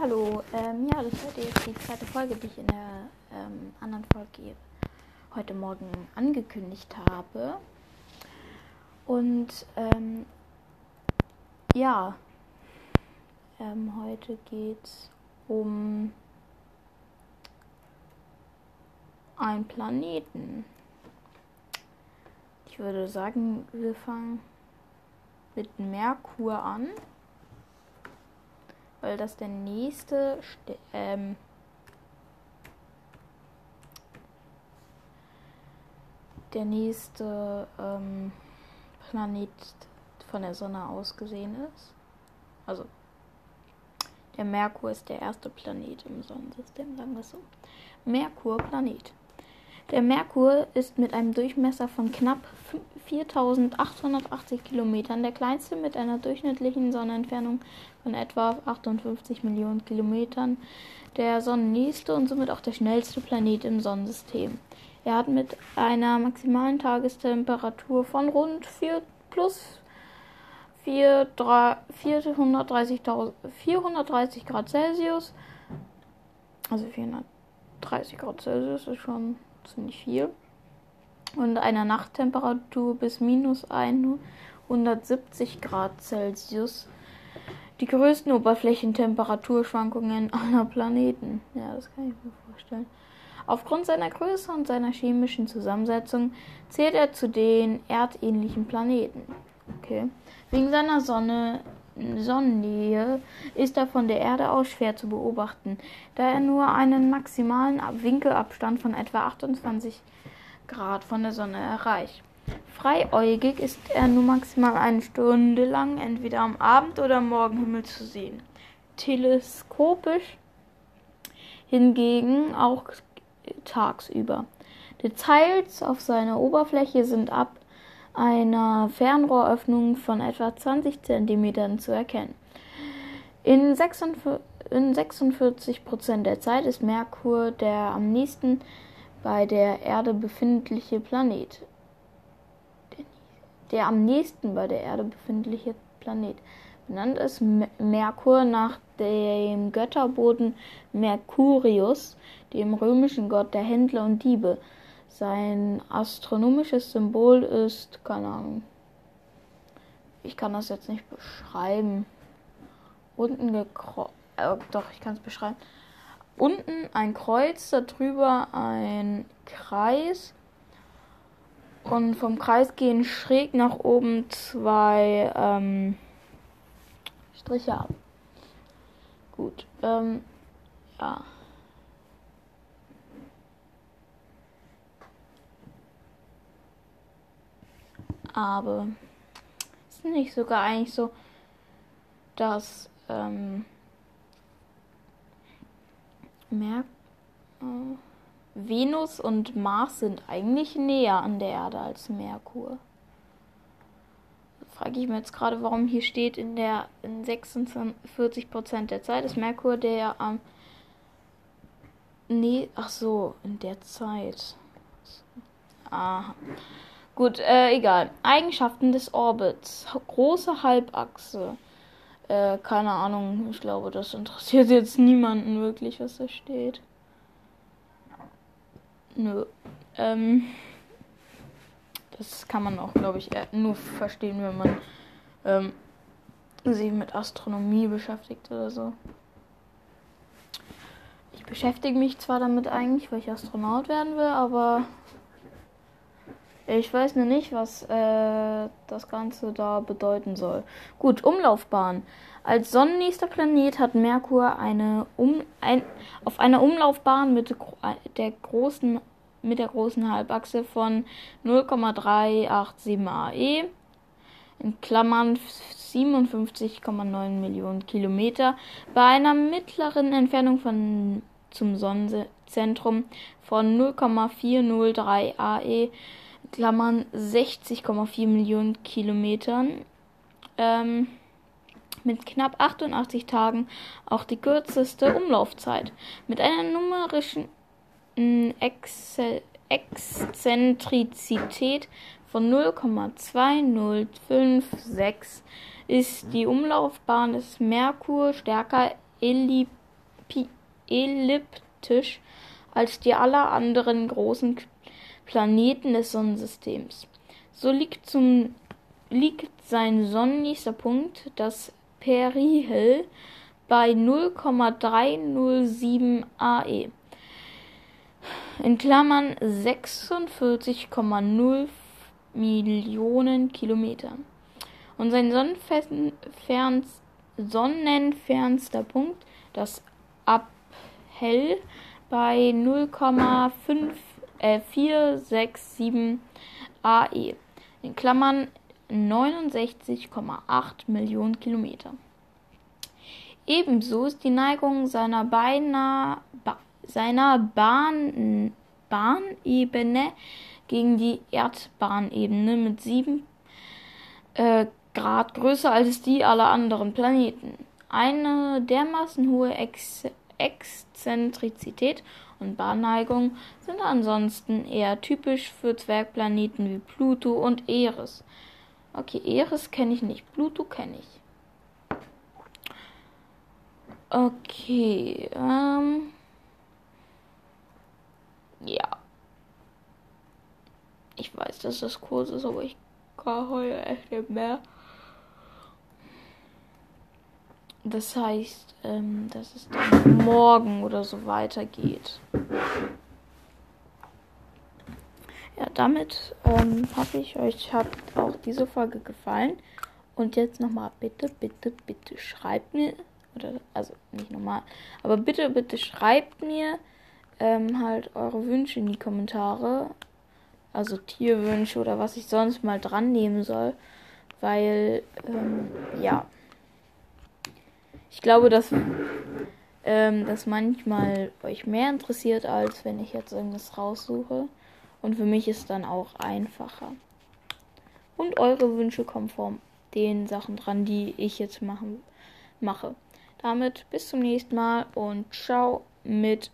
Hallo, ähm, ja, das ist heute jetzt die zweite Folge, die ich in der ähm, anderen Folge heute Morgen angekündigt habe. Und ähm, ja, ähm, heute geht es um einen Planeten. Ich würde sagen, wir fangen mit Merkur an weil das der nächste ähm, der nächste ähm, Planet von der Sonne aus gesehen ist. Also der Merkur ist der erste Planet im Sonnensystem, sagen wir so. Merkur Planet. Der Merkur ist mit einem Durchmesser von knapp 4880 Kilometern der kleinste mit einer durchschnittlichen Sonnenentfernung von etwa 58 Millionen Kilometern der sonnennächste und somit auch der schnellste Planet im Sonnensystem. Er hat mit einer maximalen Tagestemperatur von rund 4 plus 430, 430 Grad Celsius, also 430 Grad Celsius ist schon ziemlich viel. Und einer Nachttemperatur bis minus 170 Grad Celsius. Die größten Oberflächentemperaturschwankungen aller Planeten. Ja, das kann ich mir vorstellen. Aufgrund seiner Größe und seiner chemischen Zusammensetzung zählt er zu den erdähnlichen Planeten. Okay. Wegen seiner Sonne, Sonnennähe ist er von der Erde aus schwer zu beobachten, da er nur einen maximalen Winkelabstand von etwa 28 Grad von der Sonne erreicht. Freiäugig ist er nur maximal eine Stunde lang entweder am Abend oder Morgenhimmel zu sehen. Teleskopisch hingegen auch tagsüber. Details auf seiner Oberfläche sind ab einer Fernrohröffnung von etwa 20 cm zu erkennen. In 46 Prozent der Zeit ist Merkur der am nächsten bei der Erde befindliche Planet. Der am nächsten bei der Erde befindliche Planet. Benannt ist Merkur nach dem Götterboden Mercurius, dem römischen Gott der Händler und Diebe. Sein astronomisches Symbol ist, keine Ahnung. Ich kann das jetzt nicht beschreiben. Unten gekreuzt. Äh, doch, ich kann es beschreiben. Unten ein Kreuz, darüber ein Kreis. Und vom Kreis gehen schräg nach oben zwei ähm, Striche ab. Gut. Ähm, ja. Aber ist nicht sogar eigentlich so, dass ähm, Mer äh, Venus und Mars sind eigentlich näher an der Erde als Merkur. Frage ich mir jetzt gerade, warum hier steht, in der in 46% der Zeit ist Merkur der am. Ähm, nee, ach so, in der Zeit. Aha. Gut, äh, egal. Eigenschaften des Orbits. Große Halbachse. Äh, keine Ahnung. Ich glaube, das interessiert jetzt niemanden wirklich, was da steht. Nö. Ähm, das kann man auch, glaube ich, nur verstehen, wenn man ähm, sich mit Astronomie beschäftigt oder so. Ich beschäftige mich zwar damit eigentlich, weil ich Astronaut werden will, aber ich weiß nur nicht, was äh, das Ganze da bedeuten soll. Gut, Umlaufbahn. Als sonnennächster Planet hat Merkur eine um, ein, auf einer Umlaufbahn mit der großen mit der großen Halbachse von 0,387 AE in Klammern 57,9 Millionen Kilometer bei einer mittleren Entfernung von zum Sonnenzentrum von 0,403 AE Klammern 60,4 Millionen Kilometern. Ähm, mit knapp 88 Tagen auch die kürzeste Umlaufzeit. Mit einer numerischen äh, Exzentrizität von 0,2056 ist die Umlaufbahn des Merkur stärker elliptisch als die aller anderen großen Planeten des Sonnensystems. So liegt, zum, liegt sein sonnennächster Punkt, das Perihel, bei 0,307 AE. In Klammern 46,0 Millionen Kilometer. Und sein sonnenfernster Punkt, das Abhell, bei 0,467 AE. In Klammern 69,8 Millionen Kilometer. Ebenso ist die Neigung seiner, beinahe, ba, seiner Bahn, Bahnebene gegen die Erdbahnebene mit 7 äh, Grad größer als die aller anderen Planeten. Eine dermaßen hohe Ex Exzentrizität und Bahnneigung sind ansonsten eher typisch für Zwergplaneten wie Pluto und Eris. Okay, Eris kenne ich nicht, Pluto kenne ich. Okay, ähm. Ja. Ich weiß, dass das kurz ist, aber ich kann heute echt nicht mehr. Das heißt, ähm, dass es dann morgen oder so weitergeht. Ja, damit ähm, hoffe ich, euch hat auch diese Folge gefallen. Und jetzt nochmal bitte, bitte, bitte schreibt mir oder, also nicht normal. Aber bitte, bitte schreibt mir ähm, halt eure Wünsche in die Kommentare. Also Tierwünsche oder was ich sonst mal dran nehmen soll. Weil, ähm, ja. Ich glaube, dass ähm, das manchmal euch mehr interessiert, als wenn ich jetzt irgendwas raussuche. Und für mich ist dann auch einfacher. Und eure Wünsche kommen vor den Sachen dran, die ich jetzt machen, mache. Damit bis zum nächsten Mal und ciao mit